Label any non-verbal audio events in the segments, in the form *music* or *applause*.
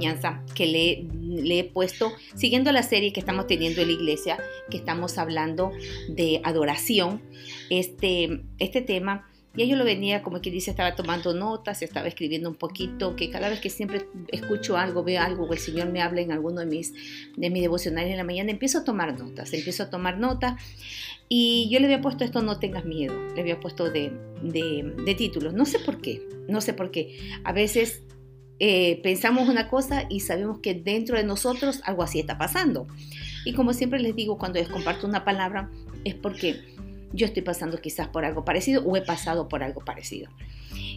enseñanza que le, le, he puesto, siguiendo la serie que estamos teniendo en la iglesia, que estamos hablando de adoración, este, este tema. Ya yo lo venía, como que dice, estaba tomando notas, estaba escribiendo un poquito, que cada vez que siempre escucho algo, veo algo, o el Señor me habla en alguno de mis, de mis devocionales en la mañana, empiezo a tomar notas, empiezo a tomar notas. Y yo le había puesto esto, no tengas miedo, le había puesto de, de, de título. No sé por qué, no sé por qué. A veces eh, pensamos una cosa y sabemos que dentro de nosotros algo así está pasando. Y como siempre les digo, cuando les comparto una palabra, es porque yo estoy pasando quizás por algo parecido o he pasado por algo parecido.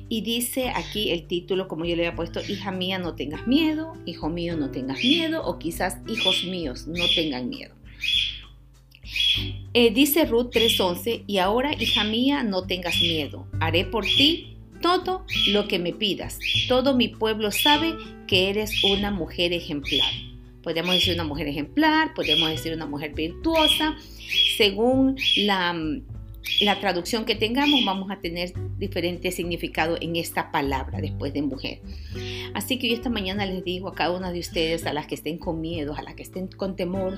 Y dice aquí el título, como yo le había puesto, hija mía, no tengas miedo, hijo mío, no tengas miedo, o quizás hijos míos, no tengan miedo. Eh, dice Ruth 3:11, y ahora, hija mía, no tengas miedo, haré por ti todo lo que me pidas. Todo mi pueblo sabe que eres una mujer ejemplar. Podemos decir una mujer ejemplar, podemos decir una mujer virtuosa. Según la, la traducción que tengamos, vamos a tener diferente significado en esta palabra después de mujer. Así que yo esta mañana les digo a cada una de ustedes, a las que estén con miedo, a las que estén con temor,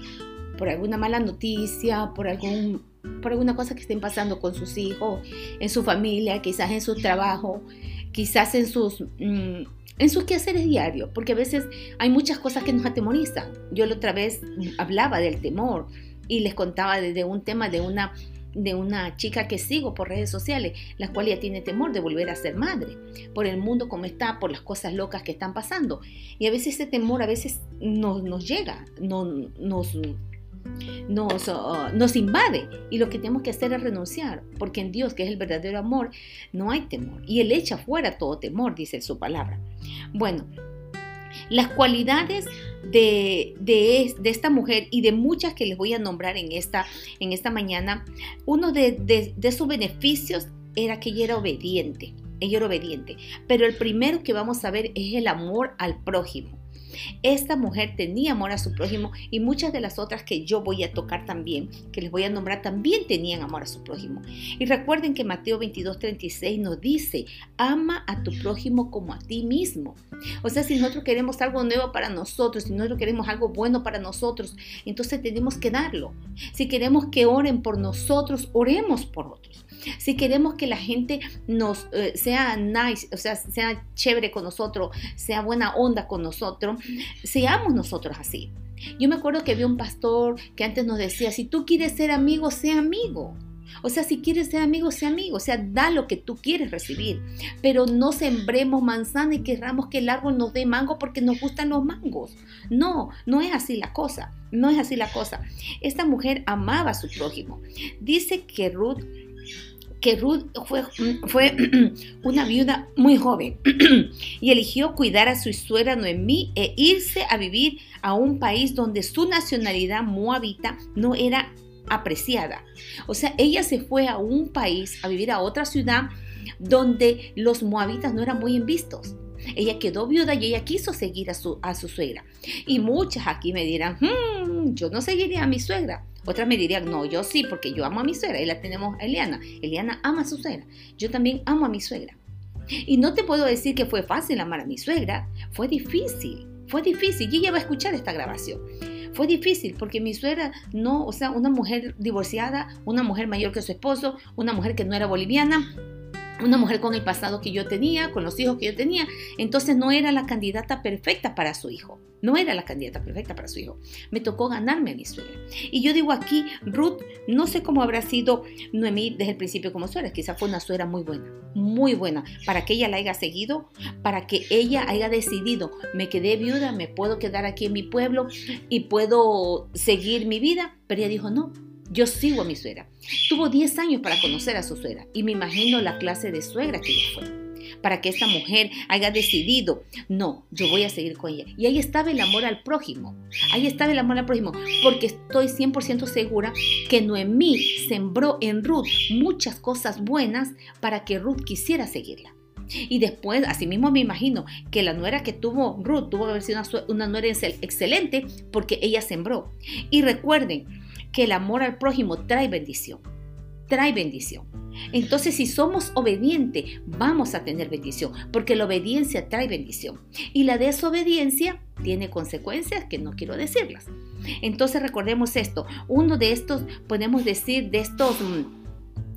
por alguna mala noticia, por algún por alguna cosa que estén pasando con sus hijos, en su familia, quizás en su trabajo, quizás en sus mm, en sus quehaceres diarios, porque a veces hay muchas cosas que nos atemorizan. Yo la otra vez hablaba del temor y les contaba de, un tema de una de una chica que sigo por redes sociales, la cual ya tiene temor de volver a ser madre, por el mundo como está, por las cosas locas que están pasando. Y a veces ese temor a veces nos, nos llega, no, nos, nos, nos invade y lo que tenemos que hacer es renunciar, porque en Dios, que es el verdadero amor, no hay temor. Y Él echa fuera todo temor, dice su palabra. Bueno, las cualidades de, de, esta mujer y de muchas que les voy a nombrar en esta, en esta mañana, uno de, de sus beneficios era que ella era obediente. Ella era obediente. Pero el primero que vamos a ver es el amor al prójimo. Esta mujer tenía amor a su prójimo y muchas de las otras que yo voy a tocar también, que les voy a nombrar, también tenían amor a su prójimo. Y recuerden que Mateo 22, 36 nos dice, ama a tu prójimo como a ti mismo. O sea, si nosotros queremos algo nuevo para nosotros, si nosotros queremos algo bueno para nosotros, entonces tenemos que darlo. Si queremos que oren por nosotros, oremos por otros. Si queremos que la gente nos eh, sea nice, o sea, sea chévere con nosotros, sea buena onda con nosotros, seamos nosotros así. Yo me acuerdo que había un pastor que antes nos decía, si tú quieres ser amigo, sea amigo. O sea, si quieres ser amigo, sea amigo. O sea, da lo que tú quieres recibir. Pero no sembremos manzana y querramos que el árbol nos dé mango porque nos gustan los mangos. No, no es así la cosa. No es así la cosa. Esta mujer amaba a su prójimo. Dice que Ruth que Ruth fue, fue *clears throat* una viuda muy joven *clears throat* y eligió cuidar a su suegra Noemí e irse a vivir a un país donde su nacionalidad moabita no era apreciada. O sea, ella se fue a un país, a vivir a otra ciudad donde los moabitas no eran muy vistos. Ella quedó viuda y ella quiso seguir a su, a su suegra. Y muchas aquí me dirán, hmm, yo no seguiría a mi suegra. Otras me dirían, no, yo sí, porque yo amo a mi suegra. Y la tenemos a Eliana. Eliana ama a su suegra. Yo también amo a mi suegra. Y no te puedo decir que fue fácil amar a mi suegra. Fue difícil. Fue difícil. Y ella va a escuchar esta grabación. Fue difícil porque mi suegra no, o sea, una mujer divorciada, una mujer mayor que su esposo, una mujer que no era boliviana, una mujer con el pasado que yo tenía, con los hijos que yo tenía, entonces no era la candidata perfecta para su hijo. No era la candidata perfecta para su hijo. Me tocó ganarme a mi suegra. Y yo digo aquí, Ruth, no sé cómo habrá sido Noemí desde el principio como suegra. Quizá fue una suegra muy buena, muy buena, para que ella la haya seguido, para que ella haya decidido, me quedé viuda, me puedo quedar aquí en mi pueblo y puedo seguir mi vida. Pero ella dijo, no, yo sigo a mi suegra. Tuvo 10 años para conocer a su suegra y me imagino la clase de suegra que ella fue. Para que esta mujer haya decidido, no, yo voy a seguir con ella. Y ahí estaba el amor al prójimo. Ahí estaba el amor al prójimo. Porque estoy 100% segura que Noemí sembró en Ruth muchas cosas buenas para que Ruth quisiera seguirla. Y después, asimismo me imagino que la nuera que tuvo Ruth tuvo que haber sido una, una nuera excelente porque ella sembró. Y recuerden, que el amor al prójimo trae bendición. Trae bendición. Entonces, si somos obedientes, vamos a tener bendición, porque la obediencia trae bendición. Y la desobediencia tiene consecuencias que no quiero decirlas. Entonces, recordemos esto. Uno de estos, podemos decir, de estos...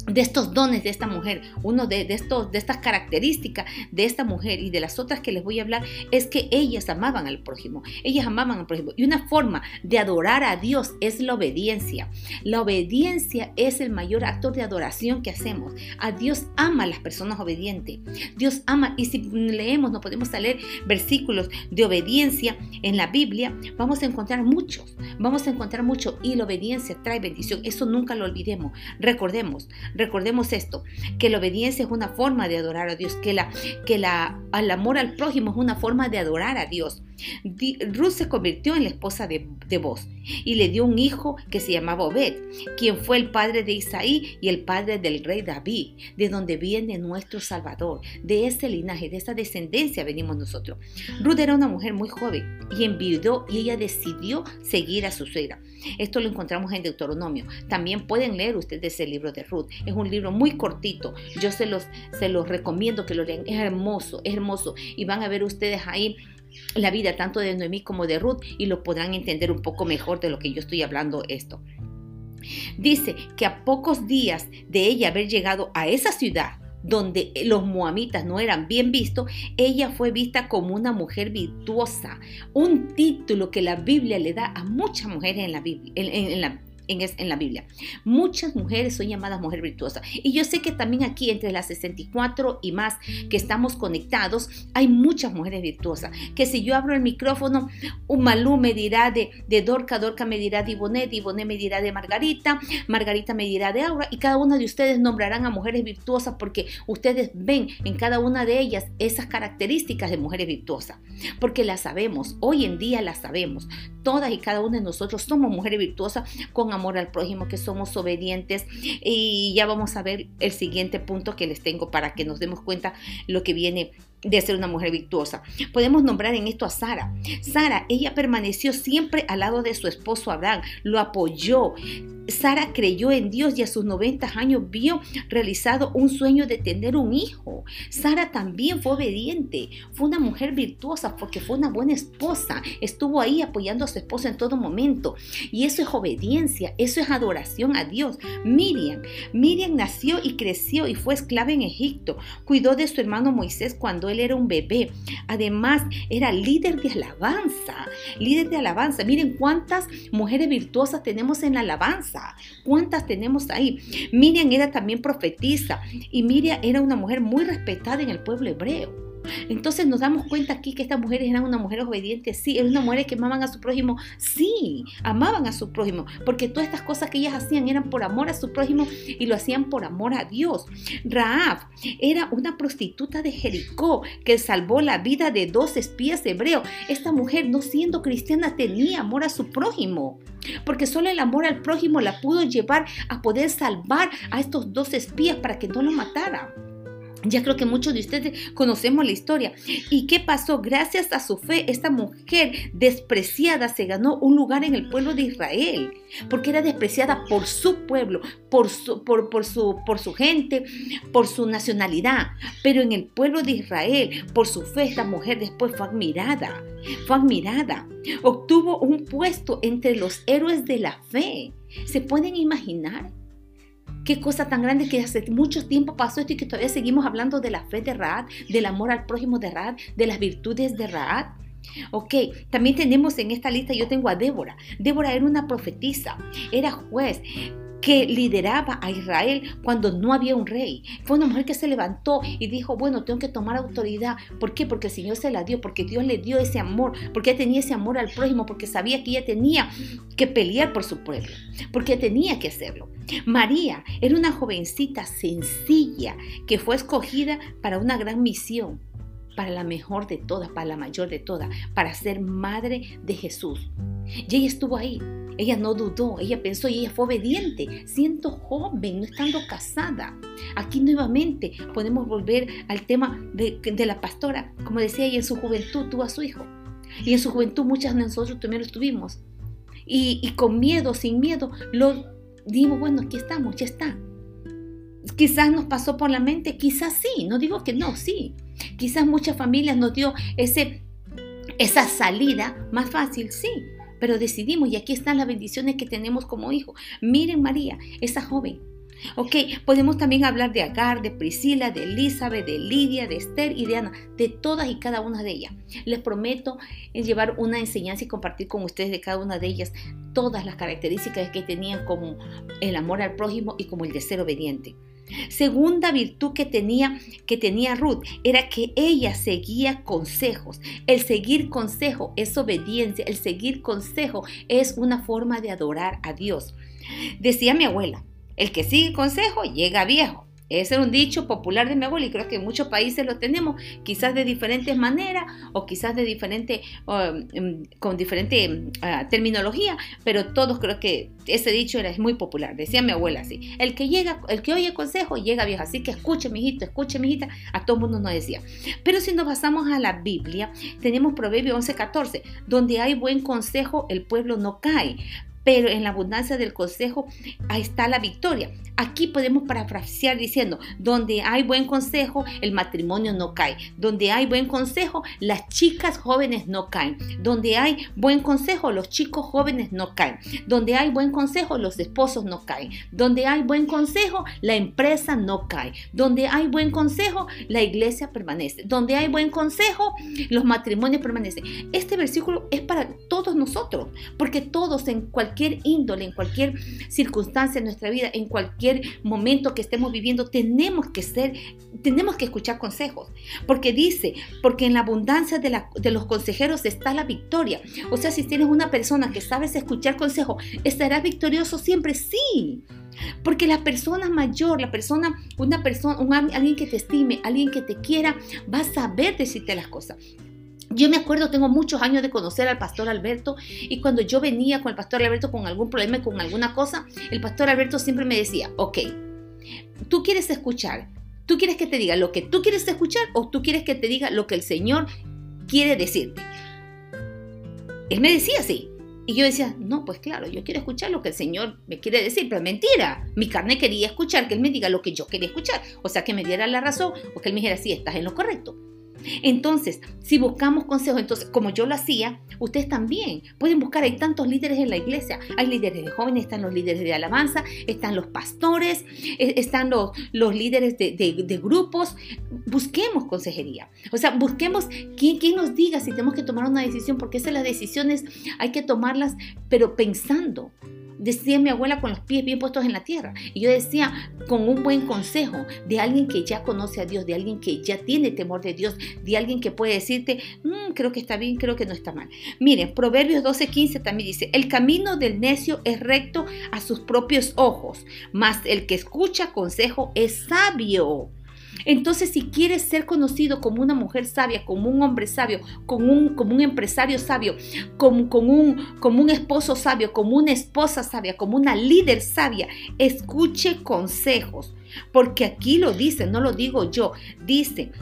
De estos dones de esta mujer, uno de, estos, de estas características de esta mujer y de las otras que les voy a hablar, es que ellas amaban al prójimo, ellas amaban al prójimo. Y una forma de adorar a Dios es la obediencia. La obediencia es el mayor acto de adoración que hacemos. A Dios ama a las personas obedientes. Dios ama, y si leemos, no podemos leer versículos de obediencia en la Biblia, vamos a encontrar muchos, vamos a encontrar mucho. Y la obediencia trae bendición, eso nunca lo olvidemos. Recordemos, Recordemos esto, que la obediencia es una forma de adorar a Dios, que, la, que la, el amor al prójimo es una forma de adorar a Dios. Ruth se convirtió en la esposa de, de Boz y le dio un hijo que se llamaba Obed, quien fue el padre de Isaí y el padre del rey David, de donde viene nuestro Salvador. De ese linaje, de esa descendencia venimos nosotros. Ruth era una mujer muy joven y enviudó y ella decidió seguir a su suegra. Esto lo encontramos en Deuteronomio. También pueden leer ustedes el libro de Ruth. Es un libro muy cortito. Yo se los, se los recomiendo que lo lean. Es hermoso, es hermoso. Y van a ver ustedes ahí la vida tanto de Noemí como de Ruth y lo podrán entender un poco mejor de lo que yo estoy hablando esto. Dice que a pocos días de ella haber llegado a esa ciudad, donde los moamitas no eran bien vistos, ella fue vista como una mujer virtuosa, un título que la Biblia le da a muchas mujeres en la, Biblia, en, la, en, la Biblia. Muchas mujeres son llamadas mujer virtuosa. Y yo sé que también aquí entre las 64 y más que estamos conectados, hay muchas mujeres virtuosas. Que si yo abro el micrófono, un Malú me dirá de, Dorca, Dorca me dirá de Ibonet, Ibonet me dirá de Margarita, Margarita me dirá de Aura. Y cada una de ustedes nombrarán a mujeres virtuosas porque ustedes ven en cada una de ellas esas características de mujeres virtuosas. Porque las sabemos, hoy en día las sabemos. Todas y cada una de nosotros somos mujeres virtuosas con amor al prójimo, que somos obedientes. Y ya vamos a ver el siguiente punto que les tengo para que nos demos cuenta lo que viene de ser una mujer virtuosa. Podemos nombrar en esto a Sara. Sara, ella permaneció siempre al lado de su esposo Abraham, lo apoyó. Sara creyó en Dios y a sus 90 años vio realizado un sueño de tener un hijo. Sara también fue obediente, fue una mujer virtuosa porque fue una buena esposa. Estuvo ahí apoyando a su esposo en todo momento. Y eso es obediencia, eso es adoración a Dios. Miriam, Miriam nació y creció y fue esclava en Egipto. Cuidó de su hermano Moisés cuando él era un bebé. Además, era líder de alabanza, líder de alabanza. Miren cuántas mujeres virtuosas tenemos en la alabanza, cuántas tenemos ahí. Miriam era también profetisa y Miriam era una mujer muy respetada en el pueblo hebreo. Entonces nos damos cuenta aquí que estas mujeres eran unas mujeres obedientes, sí, eran unas mujeres que amaban a su prójimo, sí, amaban a su prójimo, porque todas estas cosas que ellas hacían eran por amor a su prójimo y lo hacían por amor a Dios. Raab era una prostituta de Jericó que salvó la vida de dos espías hebreos. Esta mujer, no siendo cristiana, tenía amor a su prójimo porque solo el amor al prójimo la pudo llevar a poder salvar a estos dos espías para que no lo mataran. Ya creo que muchos de ustedes conocemos la historia. ¿Y qué pasó? Gracias a su fe, esta mujer despreciada se ganó un lugar en el pueblo de Israel, porque era despreciada por su pueblo, por su, por, su, por su gente, por su nacionalidad. Pero en el pueblo de Israel, por su fe, esta mujer después fue admirada, fue admirada. Obtuvo un puesto entre los héroes de la fe. ¿Se pueden imaginar? Qué cosa tan grande que hace mucho tiempo pasó esto y que todavía seguimos hablando de la fe de Raad, del amor al prójimo de Raad, de las virtudes de Raad. Ok, también tenemos en esta lista, yo tengo a Débora. Débora era una profetisa, era juez, que lideraba a Israel cuando no había un rey. Fue una mujer que se levantó y dijo, bueno, tengo que tomar autoridad. ¿Por qué? Porque el Señor se la dio, porque Dios le dio ese amor, porque ella tenía ese amor al prójimo, porque sabía que ella tenía que pelear por su pueblo, porque tenía que hacerlo. María era una jovencita sencilla que fue escogida para una gran misión, para la mejor de todas, para la mayor de todas, para ser madre de Jesús. Y ella estuvo ahí. Ella no dudó, ella pensó y ella fue obediente, siendo joven, no estando casada. Aquí nuevamente podemos volver al tema de, la pastora. Como decía ella, en su juventud tuvo a su hijo. Y en su juventud muchas de nosotros también lo tuvimos. Y, y con miedo, sin miedo, lo dimos, bueno, aquí estamos, ya está. quizás nos pasó por la mente, quizás sí, no digo que no, sí. Quizás muchas familias nos dio ese, esa salida más fácil, sí. Pero decidimos y aquí están las bendiciones que tenemos como hijos. Miren María, esa joven Ok, podemos también hablar de Agar, de Priscila, de Elizabeth, de Lidia, de Esther y de Ana, de todas y cada una de ellas. Les prometo llevar una enseñanza y compartir con ustedes de cada una de ellas todas las características que tenían como el amor al prójimo y como el de ser obediente. Segunda virtud que tenía, que tenía Ruth era que ella seguía consejos. El seguir consejo es obediencia. El seguir consejo es una forma de adorar a Dios. Decía mi abuela, el que sigue consejo llega viejo. Ese es un dicho popular de mi abuela y creo que en muchos países lo tenemos, quizás de diferentes maneras o quizás de diferente, em, con diferente ah, terminología, pero todos creo que ese dicho era muy popular. Decía mi abuela así: el que llega, el que oye consejo llega viejo. Así que escuche, mijito, escuche, mijita. A todo el mundo nos decía. Pero si nos basamos a la Biblia, tenemos Proverbio 11:14, donde hay buen consejo, el pueblo no cae pero en la abundancia del consejo ahí está la victoria. Aquí podemos parafrasear diciendo, donde hay buen consejo, el matrimonio no cae. Donde hay buen consejo, las chicas jóvenes no caen. Donde hay buen consejo, los chicos jóvenes no caen. Donde hay buen consejo, los esposos no caen. Donde hay buen consejo, la empresa no cae. Donde hay buen consejo, la iglesia permanece. Donde hay buen consejo, los matrimonios permanecen. Este versículo es para todos nosotros, porque todos en cualquier índole, en cualquier circunstancia en nuestra vida, en cualquier momento que estemos viviendo, tenemos que ser, tenemos que escuchar consejos. Porque dice, porque en la abundancia de, de los consejeros está la victoria. O sea, si tienes una persona que sabes escuchar consejos, ¿estará victorioso siempre? Sí. Porque la persona mayor, la persona, una persona, alguien que te estime, alguien que te quiera, va a saber decirte las cosas. Yo me acuerdo, tengo muchos años de conocer al pastor Alberto y cuando yo venía con el pastor Alberto con algún problema, con alguna cosa, el pastor Alberto siempre me decía, ok, tú quieres escuchar, tú quieres que te diga lo que tú quieres escuchar o tú quieres que te diga lo que el Señor quiere decirte. Él me decía así. Y yo decía, no, pues claro, yo quiero escuchar lo que el Señor me quiere decir, pero mentira. Mi carne quería escuchar que Él me diga lo que yo quería escuchar. O sea, que me diera la razón o que Él me dijera, sí, estás en lo correcto. Entonces, si buscamos consejos, entonces, como yo lo hacía, ustedes también pueden buscar. Hay tantos líderes en la iglesia. Hay líderes de jóvenes, están los líderes de alabanza, están los pastores, e, están los, los líderes de, grupos. Busquemos consejería. O sea, busquemos quién, quién nos diga si tenemos que tomar una decisión, porque esas las decisiones hay que tomarlas, pero pensando decía mi abuela con los pies bien puestos en la tierra. Y yo decía, con un buen consejo de alguien que ya conoce a Dios, de alguien que ya tiene temor de Dios, de alguien que puede decirte, mm, creo que está bien, creo que no está mal. Miren, Proverbios 12:15 también dice, el camino del necio es recto a sus propios ojos, mas el que escucha consejo es sabio. Entonces, si quieres ser conocido como una mujer sabia, como un hombre sabio, como un, como un empresario sabio, como, como, un, como un esposo sabio, como una esposa sabia, como una líder sabia, escuche consejos. Porque aquí lo dice, no lo digo yo, dice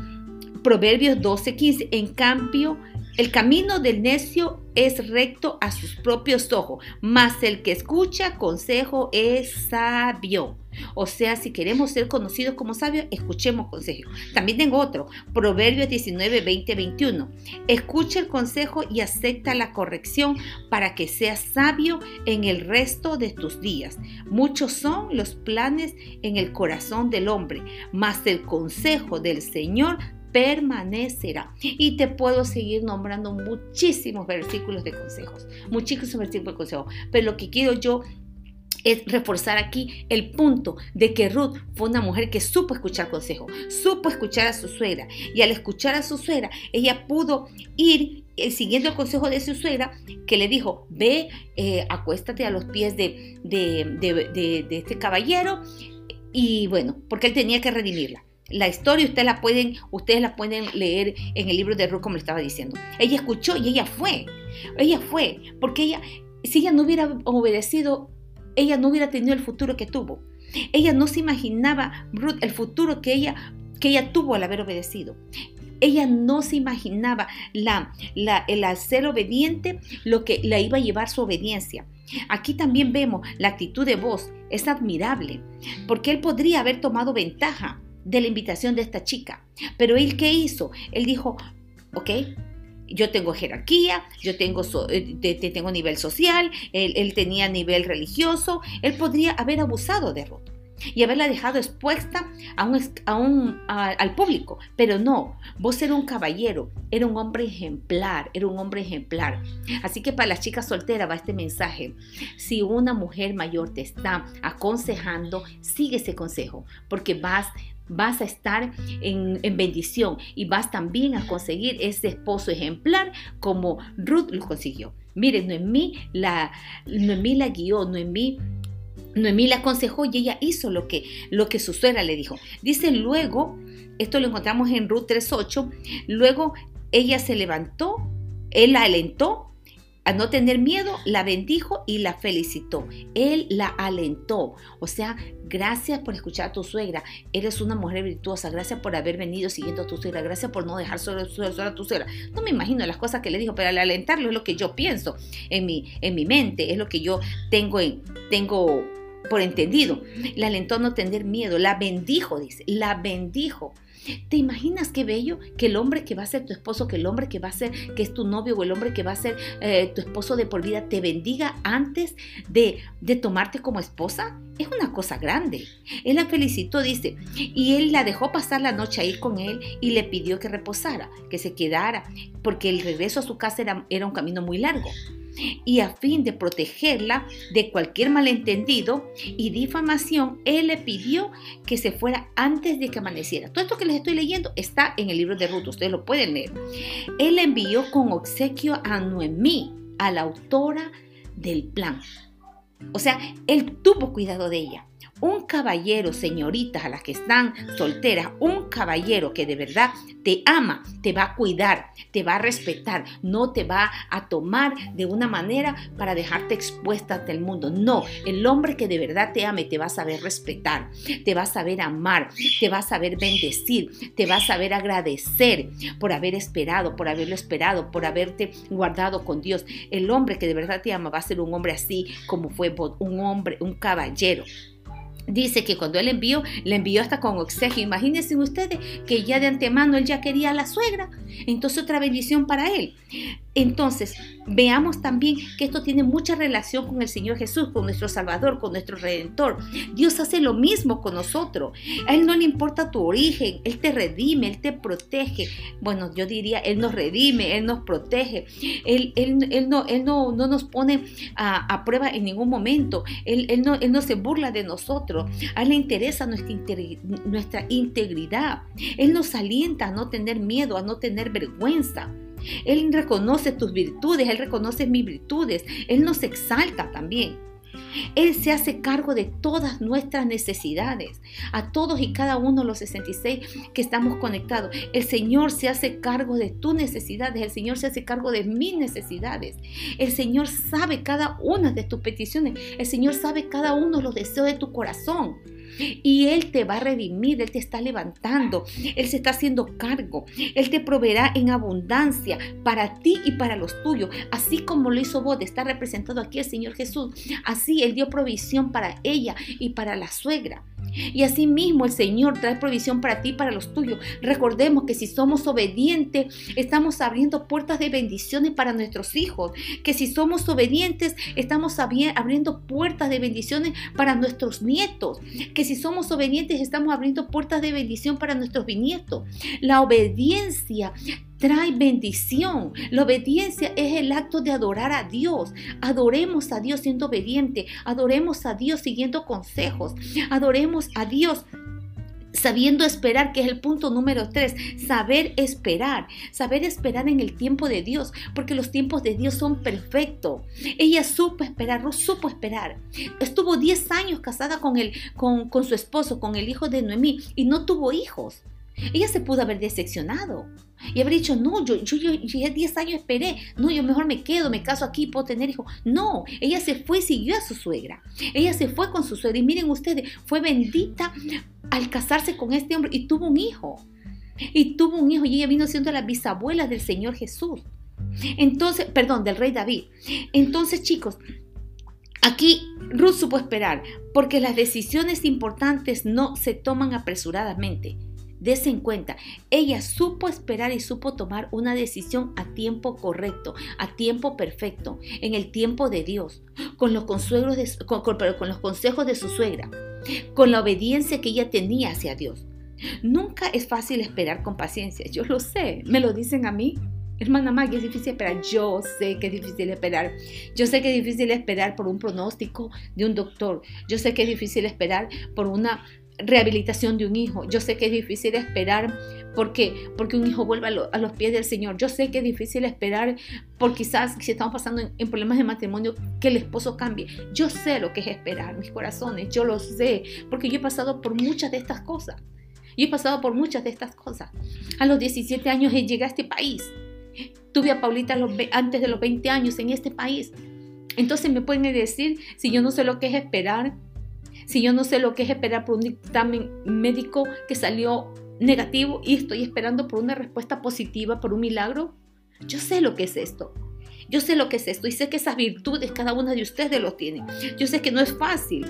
Proverbios 12:15, en cambio, el camino del necio es recto a sus propios ojos, mas el que escucha consejo es sabio. O sea, si queremos ser conocidos como sabios, escuchemos consejo. También tengo otro, Proverbios 19, 20, 21. Escucha el consejo y acepta la corrección para que seas sabio en el resto de tus días. Muchos son los planes en el corazón del hombre, mas el consejo del Señor permanecerá. Y te puedo seguir nombrando muchísimos versículos de consejos, muchísimos versículos de consejos, pero lo que quiero yo es reforzar aquí el punto de que Ruth fue una mujer que supo escuchar consejos, supo escuchar a su suegra y al escuchar a su suegra ella pudo ir eh, siguiendo el consejo de su suegra que le dijo, ve, eh, acuéstate a los pies de, de, de este caballero y bueno, porque él tenía que redimirla. La historia ustedes la pueden, ustedes la pueden leer en el libro de Ruth, como le estaba diciendo. Ella escuchó y ella fue. Ella fue, porque ella, si ella no hubiera obedecido, ella no hubiera tenido el futuro que tuvo. Ella no se imaginaba, el futuro que ella, que ella tuvo al haber obedecido. Ella no se imaginaba la, el ser obediente, lo que la iba a llevar su obediencia. Aquí también vemos la actitud de voz, es admirable, porque él podría haber tomado ventaja de la invitación de esta chica. Pero él, ¿qué hizo? Él dijo, ok, yo tengo jerarquía, yo tengo, eh, tengo nivel social, él, tenía nivel religioso, él podría haber abusado de Ruth y haberla dejado expuesta a un, al público. Pero no, vos eras un caballero, era un hombre ejemplar, era un hombre ejemplar. Así que para las chicas solteras va este mensaje. Si una mujer mayor te está aconsejando, sigue ese consejo, porque vas vas a estar en, bendición y vas también a conseguir ese esposo ejemplar como Ruth lo consiguió. Miren, Noemí la, Noemí la guió, Noemí Noemí la aconsejó y ella hizo lo que, lo que su suegra le dijo. Dice luego, esto lo encontramos en Ruth 3.8, luego ella se levantó, él la alentó a no tener miedo, la bendijo y la felicitó. Él la alentó. O sea, gracias por escuchar a tu suegra. Eres una mujer virtuosa. Gracias por haber venido siguiendo a tu suegra. Gracias por no dejar solo, a tu suegra. No me imagino las cosas que le dijo, pero al alentarlo es lo que yo pienso en mi, en mi mente. Es lo que yo tengo, en, tengo por entendido. La alentó a no tener miedo. La bendijo, dice. La bendijo. ¿Te imaginas qué bello que el hombre que va a ser tu esposo, que el hombre que va a ser, que es tu novio o el hombre que va a ser eh, tu esposo de por vida, te bendiga antes de, de tomarte como esposa? Es una cosa grande. Él la felicitó, dice, y él la dejó pasar la noche ahí con él y le pidió que reposara, que se quedara, porque el regreso a su casa era, era un camino muy largo y a fin de protegerla de cualquier malentendido y difamación, él le pidió que se fuera antes de que amaneciera. Todo esto que les estoy leyendo está en el libro de Ruth, ustedes lo pueden leer. Él envió con obsequio a Noemí, a la autora del plan. O sea, él tuvo cuidado de ella. Un caballero, señoritas, a las que están solteras, un caballero que de verdad te ama, te va a cuidar, te va a respetar, no te va a tomar de una manera para dejarte expuesta ante el mundo. No, el hombre que de verdad te ama te va a saber respetar, te va a saber amar, te va a saber bendecir, te va a saber agradecer por haber esperado, por haberlo esperado, por haberte guardado con Dios. El hombre que de verdad te ama va a ser un hombre así como fue un hombre, un caballero. Dice que cuando él envió, le envió hasta con obsequio. Imagínense ustedes que ya de antemano él ya quería a la suegra. Entonces otra bendición para él. Entonces, veamos también que esto tiene mucha relación con el Señor Jesús, con nuestro Salvador, con nuestro Redentor. Dios hace lo mismo con nosotros. A Él no le importa tu origen, Él te redime, Él te protege. Bueno, yo diría, Él nos redime, Él nos protege. Él, él, no, él no, no, nos pone a, prueba en ningún momento. Él, no, él no se burla de nosotros. A Él le interesa nuestra, nuestra integridad. Él nos alienta a no tener miedo, a no tener vergüenza. Él reconoce tus virtudes, Él reconoce mis virtudes, Él nos exalta también. Él se hace cargo de todas nuestras necesidades, a todos y cada uno de los 66 que estamos conectados. El Señor se hace cargo de tus necesidades, el Señor se hace cargo de mis necesidades. El Señor sabe cada una de tus peticiones, el Señor sabe cada uno de los deseos de tu corazón. Y Él te va a redimir, Él te está levantando, Él se está haciendo cargo, Él te proveerá en abundancia para ti y para los tuyos, así como lo hizo vos, está representado aquí el Señor Jesús. Así Él dio provisión para ella y para la suegra. Y así mismo el Señor trae provisión para ti para los tuyos. Recordemos que si somos obedientes, estamos abriendo puertas de bendiciones para nuestros hijos. Que si somos obedientes, estamos abriendo puertas de bendiciones para nuestros nietos. Que si somos obedientes, estamos abriendo puertas de bendición para nuestros bisnietos. La obediencia trae bendición. La obediencia es el acto de adorar a Dios. Adoremos a Dios siendo obediente. Adoremos a Dios siguiendo consejos. Adoremos a Dios sabiendo esperar, que es el punto número tres, saber esperar, saber esperar en el tiempo de Dios, porque los tiempos de Dios son perfectos. Ella supo esperar, no supo esperar. Estuvo 10 años casada con, el, con, con su esposo, con el hijo de Noemí, y no tuvo hijos. Ella se pudo haber decepcionado y haber dicho, no, yo, yo, yo, 10 años esperé, no, yo mejor me quedo, me caso aquí, puedo tener hijos. No, ella se fue y siguió a su suegra. Ella se fue con su suegra y miren ustedes, fue bendita al casarse con este hombre y tuvo un hijo. Y tuvo un hijo y ella vino siendo la bisabuela del Señor Jesús. Entonces, perdón, del rey David. Entonces, chicos, Aquí Ruth supo esperar, porque las decisiones importantes no se toman apresuradamente. Dese en cuenta, ella supo esperar y supo tomar una decisión a tiempo correcto, a tiempo perfecto, en el tiempo de Dios, con los, de, con los consejos de su suegra, con la obediencia que ella tenía hacia Dios. Nunca es fácil esperar con paciencia, yo lo sé, me lo dicen a mí. Hermana Maggie, es difícil esperar. Yo sé que es difícil esperar. Yo sé que es difícil esperar por un pronóstico de un doctor. Yo sé que es difícil esperar por una rehabilitación de un hijo. Yo sé que es difícil esperar porque, porque un hijo vuelva a, los pies del Señor. Yo sé que es difícil esperar por quizás si estamos pasando en, problemas de matrimonio que el esposo cambie. Yo sé lo que es esperar, mis corazones, yo lo sé, porque yo he pasado por muchas de estas cosas. Yo he pasado por muchas de estas cosas. A los 17 años llegué a este país. Tuve a Paulita antes de los 20 años en este país. Entonces me pueden decir si yo no sé lo que es esperar, si yo no sé lo que es esperar por un dictamen médico que salió negativo y estoy esperando por una respuesta positiva, por un milagro. Yo sé lo que es esto. Yo sé lo que es esto y sé que esas virtudes cada una de ustedes lo tiene. Yo sé que no es fácil.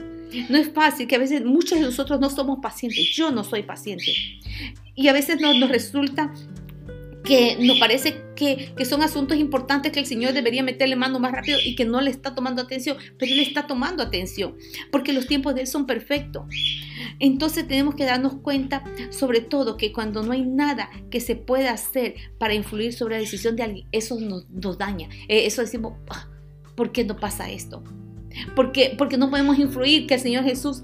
No es fácil, que a veces muchos de nosotros no somos pacientes. Yo no soy paciente. Y a veces nos, nos resulta que nos parece que, son asuntos importantes que el Señor debería meterle mano más rápido y que no le está tomando atención, pero Él está tomando atención, porque los tiempos de Él son perfectos. Entonces tenemos que darnos cuenta, sobre todo, que cuando no hay nada que se pueda hacer para influir sobre la decisión de alguien, eso nos, daña. Eh, eso decimos, ah, ¿por qué no pasa esto? Porque, porque no podemos influir que el Señor Jesús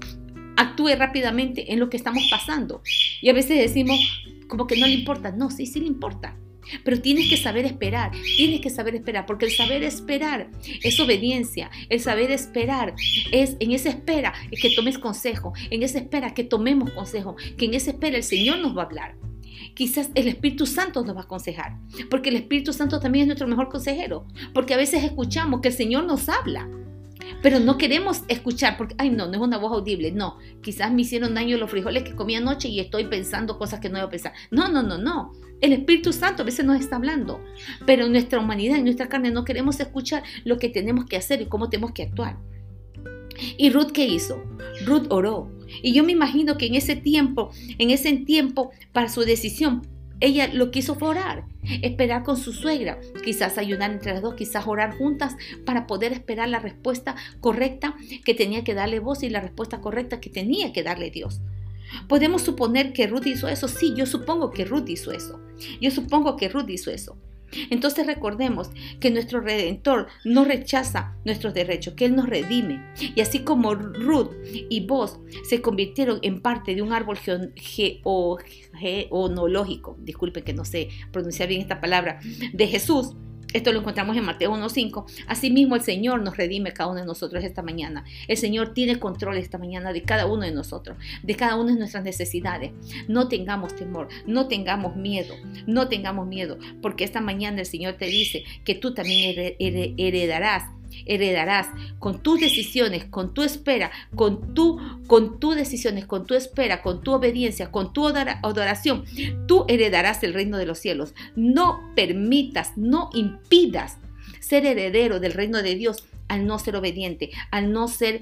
actúe rápidamente en lo que estamos pasando. Y a veces decimos, como que no le importa. No, sí, sí le importa. Pero tienes que saber esperar, tienes que saber esperar, porque el saber esperar es obediencia, el saber esperar es en esa espera que tomes consejo, en esa espera que tomemos consejo, que en esa espera el Señor nos va a hablar. Quizás el Espíritu Santo nos va a aconsejar, porque el Espíritu Santo también es nuestro mejor consejero, porque a veces escuchamos que el Señor nos habla, pero no queremos escuchar porque, ay, no, no es una voz audible. No, quizás me hicieron daño los frijoles que comí anoche y estoy pensando cosas que no debo pensar. No, no, no, no. El Espíritu Santo a veces nos está hablando, pero en nuestra humanidad, en nuestra carne, no queremos escuchar lo que tenemos que hacer y cómo tenemos que actuar. ¿Y Ruth qué hizo? Ruth oró. Y yo me imagino que en ese tiempo, en ese tiempo, para su decisión, ella lo quiso fue orar, esperar con su suegra, quizás ayudar entre las dos, quizás orar juntas para poder esperar la respuesta correcta que tenía que darle voz y la respuesta correcta que tenía que darle Dios. Podemos suponer que Ruth hizo eso. Sí, yo supongo que Ruth hizo eso. Yo supongo que Ruth hizo eso. Entonces recordemos que nuestro Redentor no rechaza nuestros derechos, que Él nos redime. Y así como Ruth y vos se convirtieron en parte de un árbol geonológico, disculpen que no sé pronunciar bien esta palabra, de Jesús, esto lo encontramos en Mateo 1.5. Asimismo, el Señor nos redime cada uno de nosotros esta mañana. El Señor tiene control esta mañana de cada uno de nosotros, de cada una de nuestras necesidades. No tengamos temor, no tengamos miedo, no tengamos miedo, porque esta mañana el Señor te dice que tú también heredarás heredarás con tus decisiones, con tu espera, con tu, con tus decisiones, con tu espera, con tu obediencia, con tu adoración, tú heredarás el reino de los cielos. No permitas, no impidas ser heredero del reino de Dios al no ser obediente, al no ser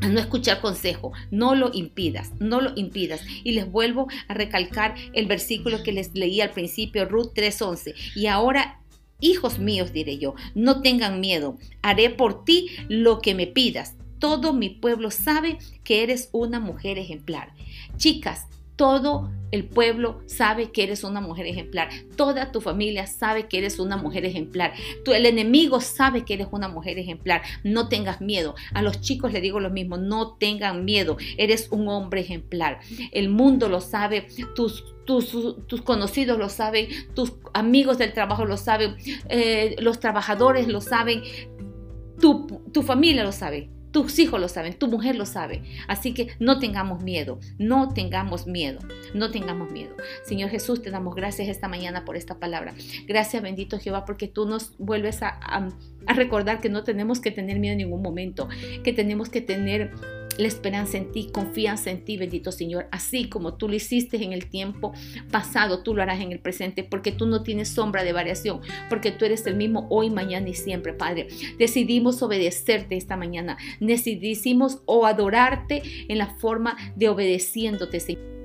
no escuchar consejo, no lo impidas, no lo impidas. Y les vuelvo a recalcar el versículo que les leí al principio, Ruth 3:11. Y ahora Hijos míos, diré yo, no tengan miedo, haré por ti lo que me pidas. Todo mi pueblo sabe que eres una mujer ejemplar. Chicas, todo el pueblo sabe que eres una mujer ejemplar. Toda tu familia sabe que eres una mujer ejemplar. El enemigo sabe que eres una mujer ejemplar. No tengas miedo. A los chicos les digo lo mismo. No tengan miedo. Eres un hombre ejemplar. El mundo lo sabe. Tus, tus, tus conocidos lo saben. Tus amigos del trabajo lo saben. Eh, los trabajadores lo saben. Tu, tu familia lo sabe. Tus hijos lo saben, tu mujer lo sabe. Así que no tengamos miedo, no tengamos miedo, no tengamos miedo. Señor Jesús, te damos gracias esta mañana por esta palabra. Gracias bendito Jehová porque tú nos vuelves a, recordar que no tenemos que tener miedo en ningún momento, que tenemos que tener la esperanza en ti, confianza en ti, bendito Señor. Así como tú lo hiciste en el tiempo pasado, tú lo harás en el presente, porque tú no tienes sombra de variación, porque tú eres el mismo hoy, mañana y siempre, Padre. Decidimos obedecerte esta mañana, decidimos o adorarte en la forma de obedeciéndote, Señor.